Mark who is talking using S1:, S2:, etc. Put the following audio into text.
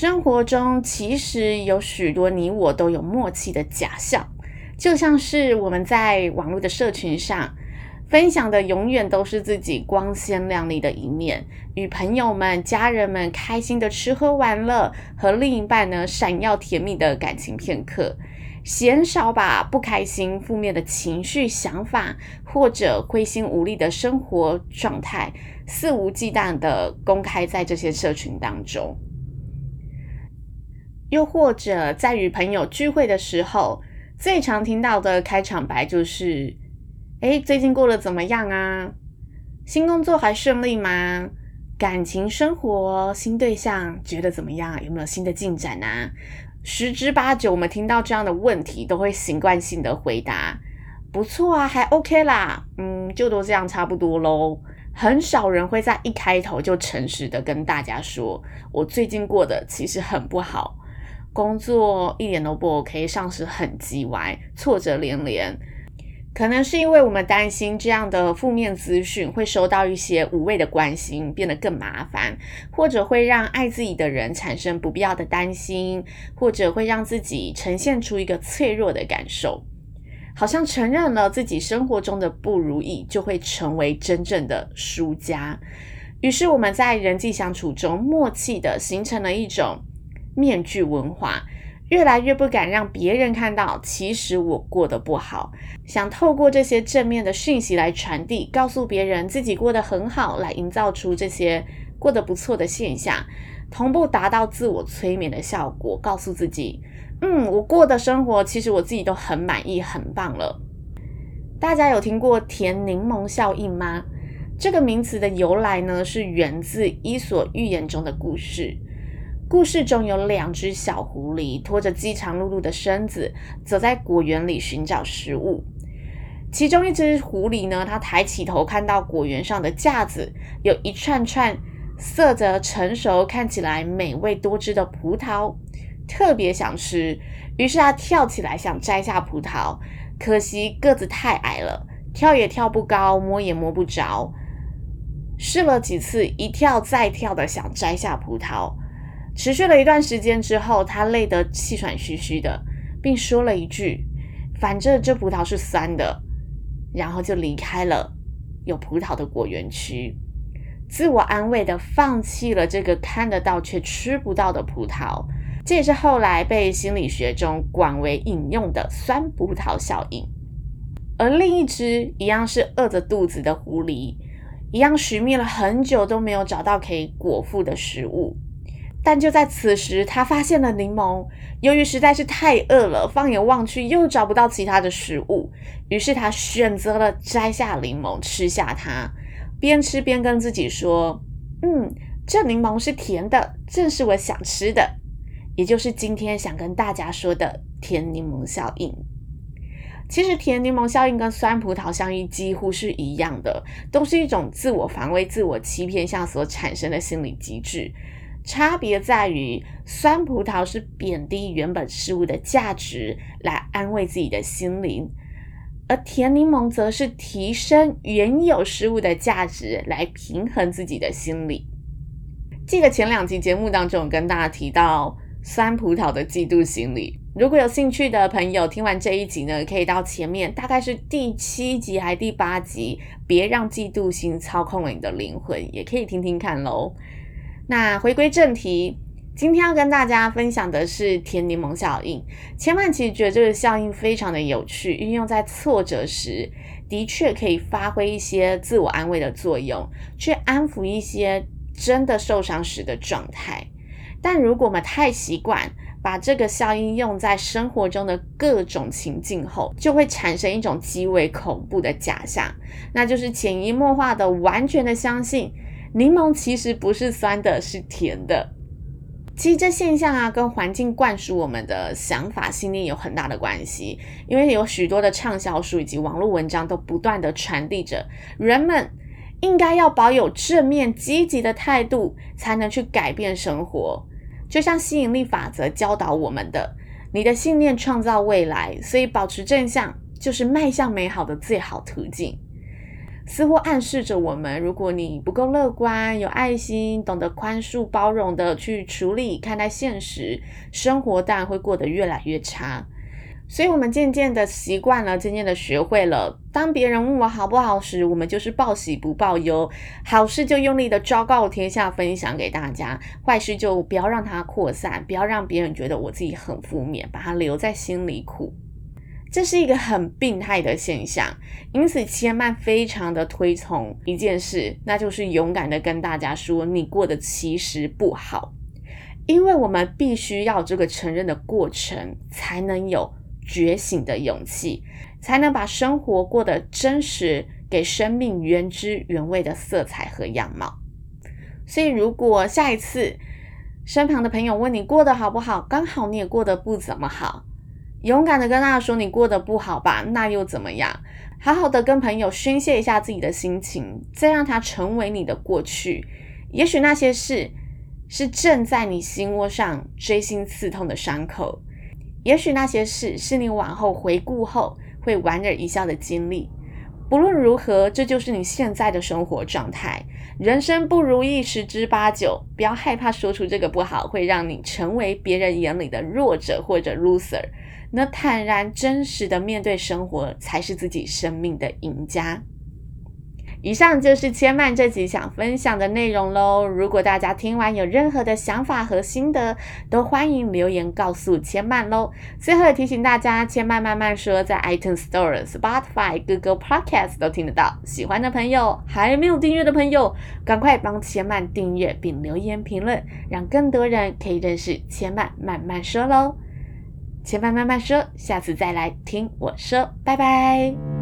S1: 生活中其实有许多你我都有默契的假象，就像是我们在网络的社群上分享的，永远都是自己光鲜亮丽的一面，与朋友们、家人们开心的吃喝玩乐，和另一半呢闪耀甜蜜的感情片刻，鲜少把不开心、负面的情绪、想法，或者灰心无力的生活状态，肆无忌惮的公开在这些社群当中。又或者在与朋友聚会的时候，最常听到的开场白就是：“诶，最近过得怎么样啊？新工作还顺利吗？感情生活、新对象觉得怎么样？有没有新的进展啊？”十之八九，我们听到这样的问题，都会习惯性的回答：“不错啊，还 OK 啦，嗯，就都这样差不多喽。”很少人会在一开头就诚实的跟大家说：“我最近过得其实很不好。”工作一点都不 OK，上司很叽歪，挫折连连。可能是因为我们担心这样的负面资讯会收到一些无谓的关心，变得更麻烦，或者会让爱自己的人产生不必要的担心，或者会让自己呈现出一个脆弱的感受，好像承认了自己生活中的不如意，就会成为真正的输家。于是我们在人际相处中，默契的形成了一种。面具文化，越来越不敢让别人看到，其实我过得不好。想透过这些正面的讯息来传递，告诉别人自己过得很好，来营造出这些过得不错的现象，同步达到自我催眠的效果，告诉自己，嗯，我过的生活其实我自己都很满意，很棒了。大家有听过甜柠檬效应吗？这个名词的由来呢，是源自《伊索寓言》中的故事。故事中有两只小狐狸，拖着饥肠辘辘的身子，走在果园里寻找食物。其中一只狐狸呢，它抬起头，看到果园上的架子有一串串色泽成熟、看起来美味多汁的葡萄，特别想吃。于是它跳起来想摘下葡萄，可惜个子太矮了，跳也跳不高，摸也摸不着。试了几次，一跳再跳的想摘下葡萄。持续了一段时间之后，他累得气喘吁吁的，并说了一句：“反正这葡萄是酸的。”然后就离开了有葡萄的果园区，自我安慰的放弃了这个看得到却吃不到的葡萄。这也是后来被心理学中广为引用的酸葡萄效应。而另一只一样是饿着肚子的狐狸，一样寻觅了很久都没有找到可以果腹的食物。但就在此时，他发现了柠檬。由于实在是太饿了，放眼望去又找不到其他的食物，于是他选择了摘下柠檬吃下它，边吃边跟自己说：“嗯，这柠檬是甜的，正是我想吃的。”也就是今天想跟大家说的甜柠檬效应。其实，甜柠檬效应跟酸葡萄效应几乎是一样的，都是一种自我防卫、自我欺骗下所产生的心理机制。差别在于，酸葡萄是贬低原本事物的价值，来安慰自己的心灵；而甜柠檬则是提升原有事物的价值，来平衡自己的心理。记得前两集节目当中有跟大家提到酸葡萄的嫉妒心理，如果有兴趣的朋友，听完这一集呢，可以到前面大概是第七集还第八集，别让嫉妒心操控了你的灵魂，也可以听听看喽。那回归正题，今天要跟大家分享的是甜柠檬效应。千万其实觉得这个效应非常的有趣，运用在挫折时，的确可以发挥一些自我安慰的作用，去安抚一些真的受伤时的状态。但如果我们太习惯把这个效应用在生活中的各种情境后，就会产生一种极为恐怖的假象，那就是潜移默化的、完全的相信柠檬其实不是酸的，是甜的。其实这现象啊，跟环境灌输我们的想法、信念有很大的关系。因为有许多的畅销书以及网络文章都不断地传递着，人们应该要保有正面积极的态度，才能去改变生活。就像吸引力法则教导我们的，你的信念创造未来，所以保持正向就是迈向美好的最好途径。似乎暗示着我们，如果你不够乐观、有爱心、懂得宽恕、包容的去处理、看待现实，生活当然会过得越来越差。所以，我们渐渐的习惯了，渐渐的学会了，当别人问我好不好时，我们就是报喜不报忧，好事就用力的昭告天下，分享给大家；坏事就不要让它扩散，不要让别人觉得我自己很负面，把它留在心里苦。这是一个很病态的现象，因此千嫚非常的推崇一件事，那就是勇敢的跟大家说，你过得其实不好，因为我们必须要这个承认的过程，才能有觉醒的勇气，才能把生活过得真实，给生命原汁原味的色彩和样貌。所以，如果下一次身旁的朋友问你过得好不好，刚好你也过得不怎么好。勇敢的跟大家说：“你过得不好吧？那又怎么样？好好的跟朋友宣泄一下自己的心情，再让它成为你的过去。也许那些事是正在你心窝上锥心刺痛的伤口，也许那些事是你往后回顾后会莞尔一笑的经历。不论如何，这就是你现在的生活状态。人生不如意十之八九，不要害怕说出这个不好，会让你成为别人眼里的弱者或者 loser。”那坦然真实的面对生活，才是自己生命的赢家。以上就是千曼这集想分享的内容喽。如果大家听完有任何的想法和心得，都欢迎留言告诉千曼喽。最后提醒大家，千曼慢慢说，在 iTunes Store、Spotify、Google Podcast 都听得到。喜欢的朋友，还没有订阅的朋友，赶快帮千曼订阅并留言评论，让更多人可以认识千曼慢慢说喽。千曼慢慢说，下次再来听我说，拜拜。